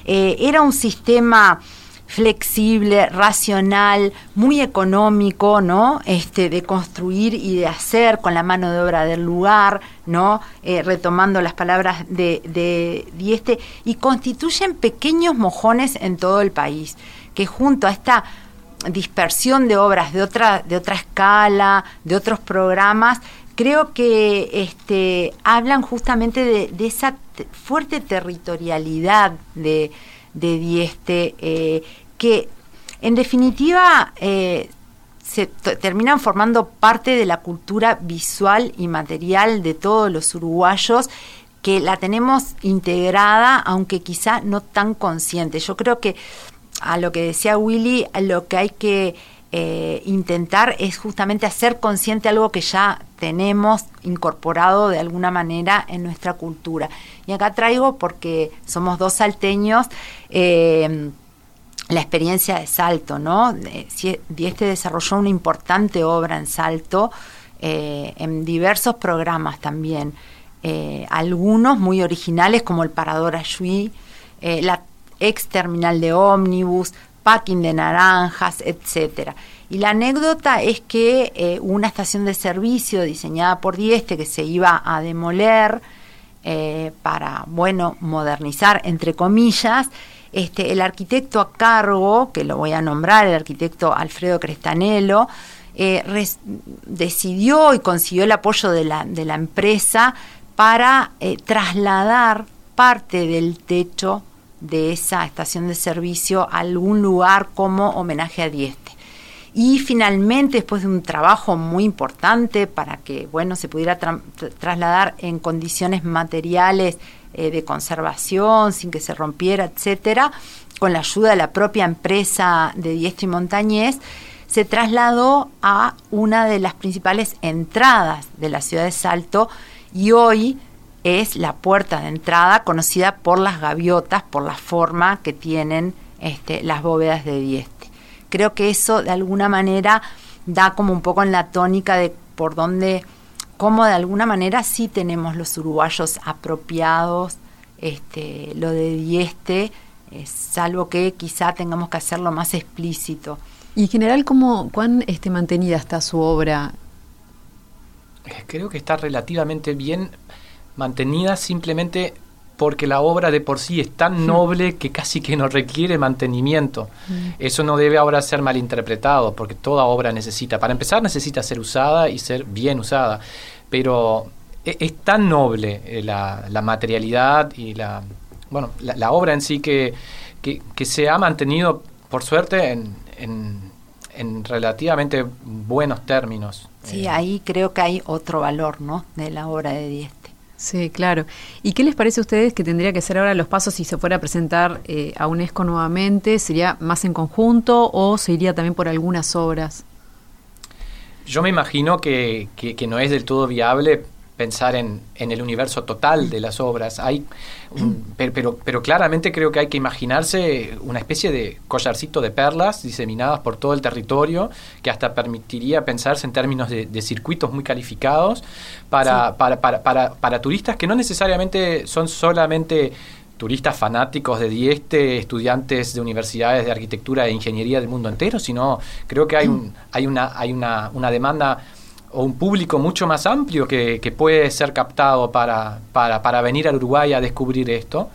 Eh, era un sistema flexible, racional, muy económico, ¿no? Este, de construir y de hacer con la mano de obra del lugar, ¿no? Eh, retomando las palabras de, de Dieste, y constituyen pequeños mojones en todo el país, que junto a esta dispersión de obras de otra, de otra escala, de otros programas, creo que este, hablan justamente de, esa te- fuerte territorialidad de, de Dieste, eh, que en definitiva eh, se terminan formando parte de la cultura visual y material de todos los uruguayos que la tenemos integrada, aunque quizá no tan consciente. Yo creo que a lo que decía Willy, lo que hay que eh, intentar es justamente hacer consciente algo que ya tenemos incorporado de alguna manera en nuestra cultura. Y acá traigo, porque somos dos salteños, eh, la experiencia de Salto, ¿no? Dieste desarrolló una importante obra en Salto, eh, en diversos programas también. Algunos muy originales como el Parador Ayuí, la ex terminal de ómnibus, packing de naranjas, etcétera. Y la anécdota es que eh, una estación de servicio diseñada por Dieste que se iba a demoler eh, para, bueno, modernizar, entre comillas, este, el arquitecto a cargo, que lo voy a nombrar, el arquitecto Alfredo Crestanelo, eh, decidió y consiguió el apoyo de la, de la empresa para trasladar parte del techo de esa estación de servicio a algún lugar como homenaje a Dieste. Y finalmente, después de un trabajo muy importante para que bueno, se pudiera tra- tra- trasladar en condiciones materiales eh, de conservación, sin que se rompiera, etcétera, con la ayuda de la propia empresa de Diestre y Montañés, se trasladó a una de las principales entradas de la ciudad de Salto y hoy es la puerta de entrada conocida por las gaviotas, por la forma que tienen este, las bóvedas de Dieste. Creo que eso de alguna manera da como un poco en la tónica de por dónde, cómo de alguna manera sí tenemos los uruguayos apropiados este, lo de Dieste, es salvo que quizá tengamos que hacerlo más explícito. Y en general, ¿cómo, ¿cuán este, mantenida está su obra? Eh, Creo que está relativamente bien mantenida simplemente porque la obra de por sí es tan noble que casi que no requiere mantenimiento. Eso no debe ahora ser malinterpretado, porque toda obra necesita, para empezar necesita ser usada y ser bien usada, pero e- es, tan noble eh, la, la materialidad y la, bueno, la, la obra en sí que, que, que se ha mantenido por suerte, en, en, en relativamente buenos términos. Sí, Eh, ahí creo que hay otro valor, ¿no? De la obra de Dieste. Sí, claro. ¿Y qué les parece a ustedes que tendría que ser ahora los pasos si se fuera a presentar eh, a UNESCO nuevamente? ¿Sería más en conjunto o se iría también por algunas obras? Yo me imagino que, que- que no es del todo viable pensar en, en el universo total de las obras. Hay un- pero, pero, claramente creo que hay que imaginarse una especie de collarcito de perlas diseminadas por todo el territorio que hasta permitiría pensarse en términos de, de circuitos muy calificados para, para, para, para, para turistas que no necesariamente son solamente turistas fanáticos de Dieste, estudiantes de universidades de arquitectura e ingeniería del mundo entero, sino creo que hay, un, hay, una, hay una, una demanda o un público mucho más amplio que, que puede ser captado para, para, para venir al Uruguay a descubrir esto,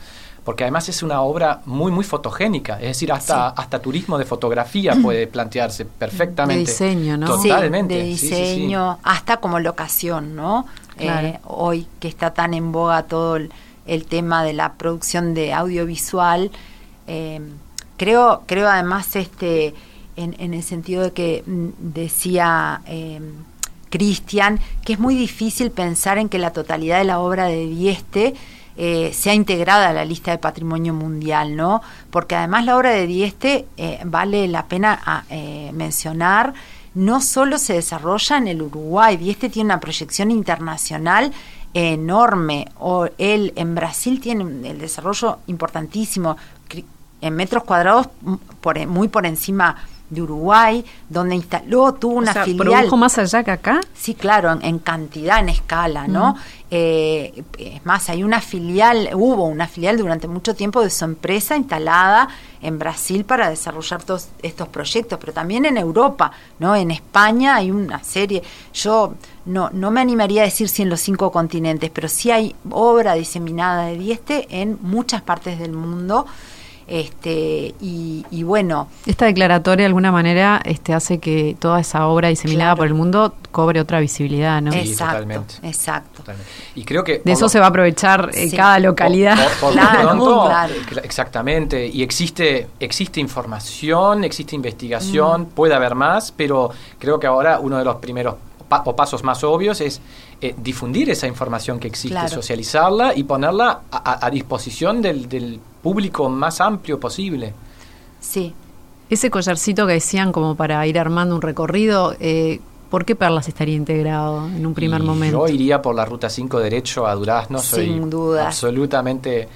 porque además es una obra muy, muy fotogénica, es decir, hasta, hasta turismo de fotografía puede plantearse perfectamente. De diseño, ¿no? Totalmente. Sí, de sí, diseño, hasta como locación, ¿no? Claro. Eh, hoy que está tan en boga todo el, el tema de la producción de audiovisual, eh, creo, creo además este en, en el sentido de que mm, decía eh, Cristian que es muy difícil pensar en que la totalidad de la obra de Dieste eh, sea integrada a la lista de patrimonio mundial, ¿no? Porque además la obra de Dieste eh, vale la pena ah, eh, mencionar no solo se desarrolla en el Uruguay, Dieste tiene una proyección internacional enorme. O él en Brasil tiene el desarrollo importantísimo en metros cuadrados muy por encima de Uruguay, donde instaló, tuvo una o sea, filial. ¿produjo más allá que acá? Sí, claro, en, en cantidad, en escala, ¿no? Eh, es más, hay una filial, hubo una filial durante mucho tiempo de su empresa instalada en Brasil para desarrollar todos estos proyectos, pero también en Europa, ¿no? En España hay una serie, yo no, no me animaría a decir si en los cinco continentes, pero sí hay obra diseminada de Dieste en muchas partes del mundo. Este, y, y bueno, Esta declaratoria de alguna manera este, hace que toda esa obra diseminada Claro. por el mundo cobre otra visibilidad, ¿no? Sí, exacto, totalmente. exacto. Totalmente. Y creo que De eso lo- se va a aprovechar eh, Sí. cada localidad. Por, por- por Claro, lo pronto, claro. exactamente. Y existe, existe información, existe investigación, puede haber más, pero creo que ahora uno de los primeros pa- o pasos más obvios es eh, difundir esa información que existe, Claro. socializarla y ponerla a, disposición del, del público más amplio posible. Sí. Ese collarcito que decían como para ir armando un recorrido, eh, ¿por qué Perlas estaría integrado en un primer Y momento? Yo iría por la ruta 5 derecho a Durazno, soy Sin duda. absolutamente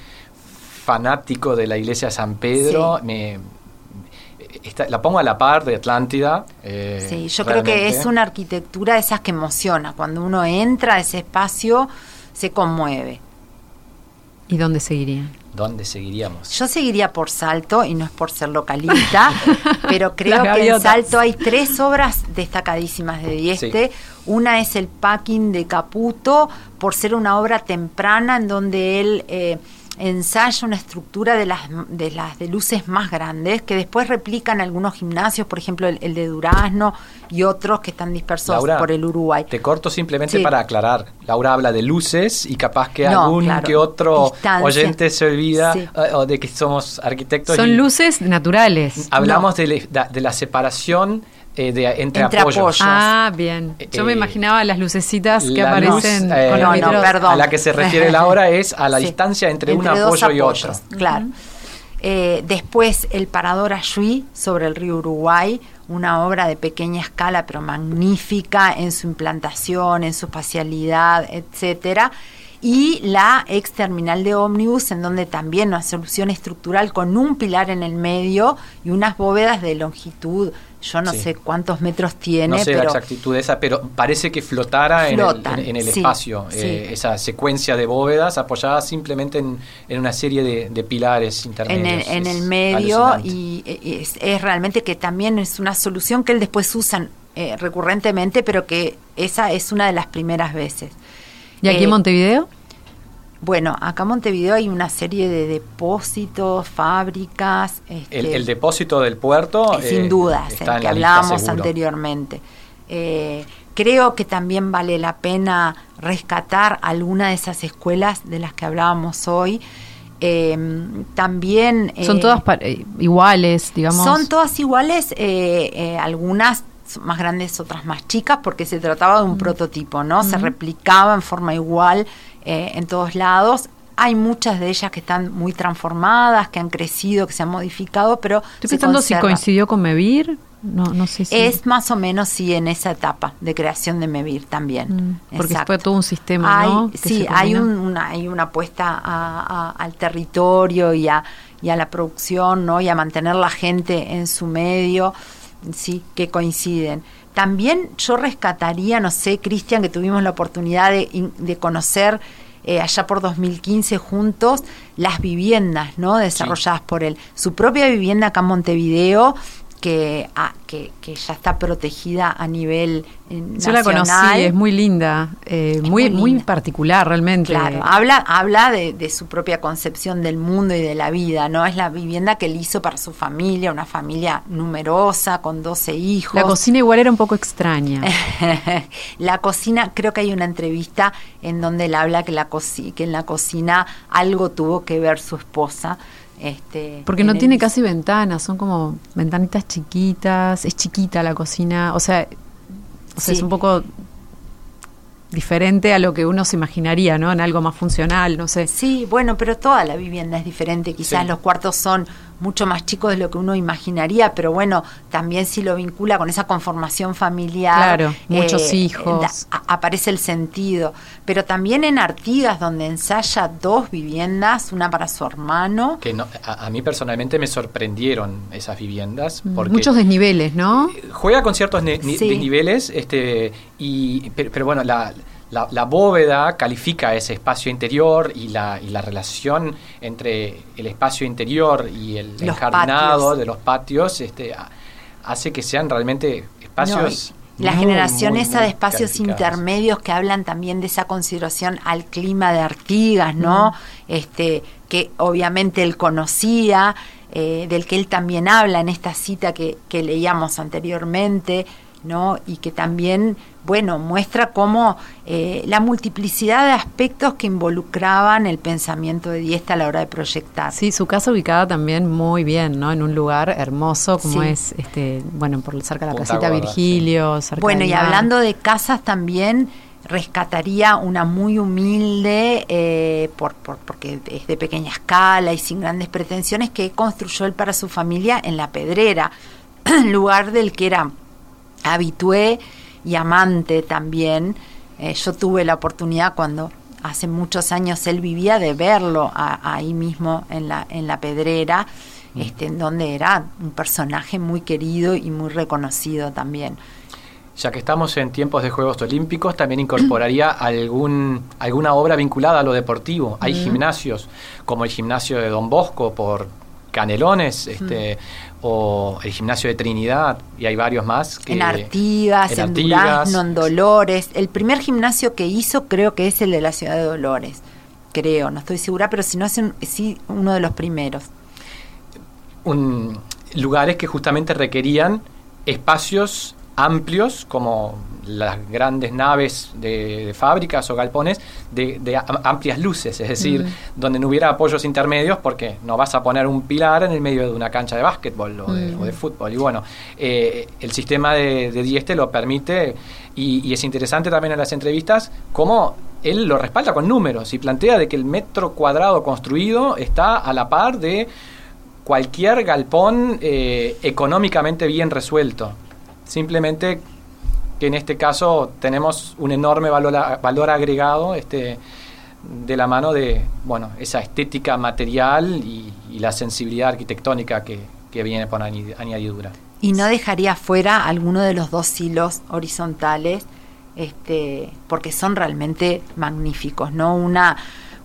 fanático de la iglesia de San Pedro. Sí. Me, está- la pongo a la par de Atlántida. eh, Sí, yo creo que es una arquitectura de esas que emociona. Cuando uno entra a ese espacio, se conmueve. ¿Y dónde seguirían? ¿Dónde seguiríamos? Yo seguiría por Salto, y no es por ser localista, pero creo que en. Salto hay tres obras destacadísimas de Dieste. Una es el packing de Caputo, por ser una obra temprana en donde él eh, ensaya una estructura de las, de las de luces más grandes que después replican algunos gimnasios, por ejemplo el, el de Durazno y otros que están dispersos Laura, por el Uruguay. Te corto simplemente Sí. para aclarar. Laura habla de luces y capaz que No, algún claro, que otro distancia. oyente se olvida Sí. eh, de que somos arquitectos. y Son luces naturales. Hablamos de la separación eh, de, entre, Entre apoyos. apoyos. Ah, bien. Yo me Eh, imaginaba las lucecitas que La aparecen luz, eh, con los No, no, perdón. A la que se refiere Laura es a la Sí, distancia entre, un dos apoyo y otro. Claro. Eh, después el parador Ayui sobre el río Uruguay, una obra de pequeña escala pero magnífica en su implantación, en su espacialidad, etcétera. Y la ex terminal de ómnibus, en donde también una solución estructural con un pilar en el medio y unas bóvedas de longitud, yo no Sí. sé cuántos metros tiene, No sé la exactitud de esa, pero parece que flotara en el, Flotan, en- en el sí, espacio. sí. eh, esa secuencia de bóvedas apoyadas simplemente en, en una serie de, de pilares en intermedios. el, en Es el medio alucinante. y eh, es, es realmente que también es una solución que él después usan eh, recurrentemente, pero que esa es una de las primeras veces. ¿Y aquí Eh, en Montevideo? Bueno, acá en Montevideo hay una serie de depósitos, fábricas. este, el, el depósito del puerto. eh, sin eh, dudas, el que hablábamos seguro. anteriormente. Eh, creo que también vale la pena rescatar alguna de esas escuelas de las que hablábamos hoy. Eh, también... Son eh, todas iguales, digamos. Son todas iguales, eh, eh, algunas más grandes, otras más chicas, porque se trataba de un prototipo, ¿no? Se replicaba en forma igual eh, en todos lados. Hay muchas de ellas que están muy transformadas, que han crecido, que se han modificado, pero Estoy pensando si coincidió con Mevir. No, no sé si. Es más o menos, sí, en esa etapa de creación de Mevir también. Mm, porque fue todo un sistema, Hay- ¿no? Sí, hay, un- una, hay una apuesta a- a- al territorio y a, y a la producción, ¿no? Y a mantener la gente en su medio, sí, que coinciden. También yo rescataría, no sé, Cristian, que tuvimos la oportunidad de, conocer eh, allá por 2015 juntos las viviendas, ¿no? Desarrolladas por él. Su propia vivienda acá en Montevideo, que, ah, que, que ya está protegida a nivel eh, Yo la conocí, es muy linda, eh, Es muy, muy particular realmente. Claro, habla, habla de, de su propia concepción del mundo y de la vida, ¿no? Es la vivienda que él hizo para su familia, una familia numerosa, con 12 hijos. La cocina igual era un poco extraña. la cocina, creo que hay una entrevista en donde él habla que, la que en la cocina algo tuvo que ver su esposa. Este, Porque no el- tiene casi ventanas, son como ventanitas chiquitas, es chiquita la cocina, o sea, o sea Sí. es un poco diferente a lo que uno se imaginaría, ¿no? En algo más funcional, no sé. Sí, bueno, pero toda la vivienda es diferente. Quizás Sí. los cuartos son mucho más chicos de lo que uno imaginaría, pero bueno, también si lo vincula con esa conformación familiar. eh, Claro, muchos hijos. da- a- aparece el sentido. Pero también en Artigas, donde ensaya dos viviendas, una para su hermano. Que no- a, a mí personalmente me sorprendieron esas viviendas. Porque Muchos desniveles, ¿no? juega con ciertos ne- ni- Sí. desniveles, este, y, pero, pero bueno, la, la- la bóveda califica ese espacio interior y la, y la relación entre el espacio interior y el Los enjardinado patios. de los patios este, hace que sean realmente espacios... No, la muy, generación muy, esa muy de espacios intermedios que hablan también de esa consideración al clima de Artigas, ¿no? Este, que obviamente él conocía, eh, del que él también habla en esta cita que, que leíamos anteriormente, ¿no? Y que también, bueno, muestra cómo eh, la multiplicidad de aspectos que involucraban el pensamiento de Diesta a la hora de proyectar. Sí, su casa ubicada también muy bien, ¿no? En un lugar hermoso como Sí. es, este, bueno, por cerca de la Punta casita Gorda, Virgilio, cerca Bueno, y hablando de casas también, rescataría una muy humilde, eh, por, por- porque es de pequeña escala y sin grandes pretensiones, que construyó él para su familia en La Pedrera, lugar del que era habitué y amante también. Eh, yo tuve la oportunidad cuando hace muchos años él vivía de verlo a- ahí mismo en la, en la Pedrera, este, en donde era un personaje muy querido y muy reconocido también. Ya que estamos en tiempos de Juegos Olímpicos, también incorporaría algún, alguna obra vinculada a lo deportivo. Hay gimnasios, como el gimnasio de Don Bosco por Canelones, este, o el gimnasio de Trinidad, y hay varios más. que- en Artigas, en, Artigas. Durazno, en Dolores. El primer gimnasio que hizo creo que es el de la ciudad de Dolores. Creo, no estoy segura, pero si no es un- sí uno de los primeros. un- lugares que justamente requerían espacios amplios, como las grandes naves de, de fábricas o galpones, de, de am- amplias luces, es decir, donde no hubiera apoyos intermedios, porque no vas a poner un pilar en el medio de una cancha de básquetbol o de, o de fútbol. Y bueno, eh, el sistema de, de Dieste lo permite, y, y es interesante también en las entrevistas cómo él lo respalda con números y plantea de que el metro cuadrado construido está a la par de cualquier galpón eh, económicamente bien resuelto. Simplemente que en este caso tenemos un enorme valor, agregado este, de la mano de bueno, esa estética material y, la sensibilidad arquitectónica que, que viene por añadi- añadidura. Y no dejaría fuera alguno de los dos hilos horizontales, este, porque son realmente magníficos, ¿no? Una,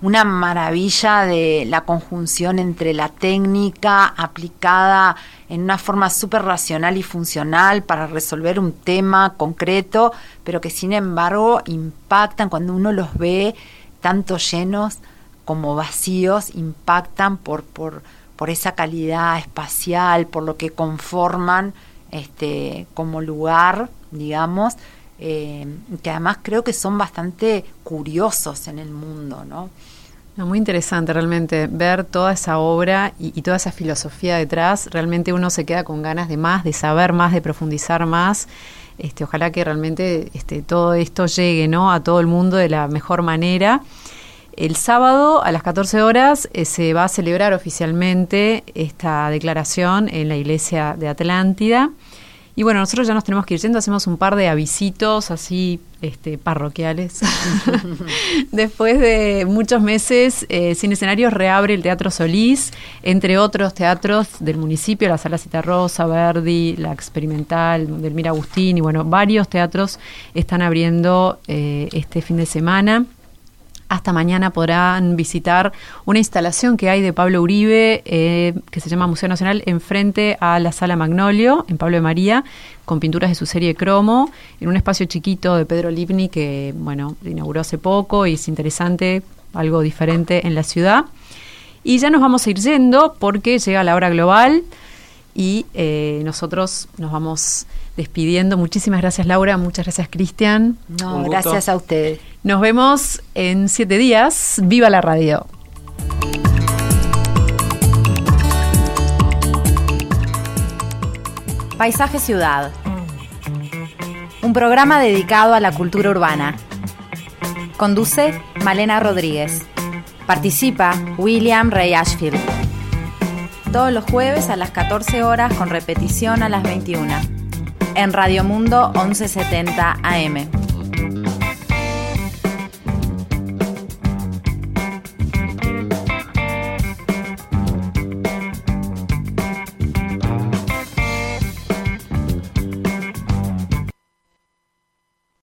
una maravilla de la conjunción entre la técnica aplicada en una forma súper racional y funcional para resolver un tema concreto, pero que sin embargo impactan cuando uno los ve tanto llenos como vacíos, impactan por, por, por esa calidad espacial, por lo que conforman este, como lugar, digamos, eh, que además creo que son bastante curiosos en el mundo, ¿no? Muy interesante realmente ver toda esa obra y, toda esa filosofía detrás. Realmente uno se queda con ganas de más, de saber más, de profundizar más. Este, ojalá que realmente este, todo esto llegue ¿no? a todo el mundo de la mejor manera. El sábado a las 14 horas eh, se va a celebrar oficialmente esta declaración en la iglesia de Atlántida. Y bueno, nosotros ya nos tenemos que ir yendo, hacemos un par de avisitos así este, parroquiales. Después de muchos meses eh, sin escenarios, reabre el Teatro Solís, entre otros teatros del municipio, la Sala Rosa, Verdi, la Experimental, del Mira Agustín, y bueno, varios teatros están abriendo eh, este fin de semana. Hasta mañana podrán visitar una instalación que hay de Pablo Uribe, eh, que se llama Museo Nacional, enfrente a la Sala Magnolio, en Pablo de María, con pinturas de su serie Cromo, en un espacio chiquito de Pedro Livni que, bueno, inauguró hace poco y es interesante, algo diferente en la ciudad. Y ya nos vamos a ir yendo porque llega la hora global y eh, nosotros nos vamos despidiendo. Muchísimas gracias Laura, muchas gracias Cristian. No, gracias a ustedes. Nos vemos en siete días. ¡Viva la radio! Paisaje Ciudad. Un programa dedicado a la cultura urbana. Conduce Malena Rodríguez. Participa William Ray Ashfield. Todos los jueves a las 14 horas con repetición a las 21. En Radio Mundo 1170 AM.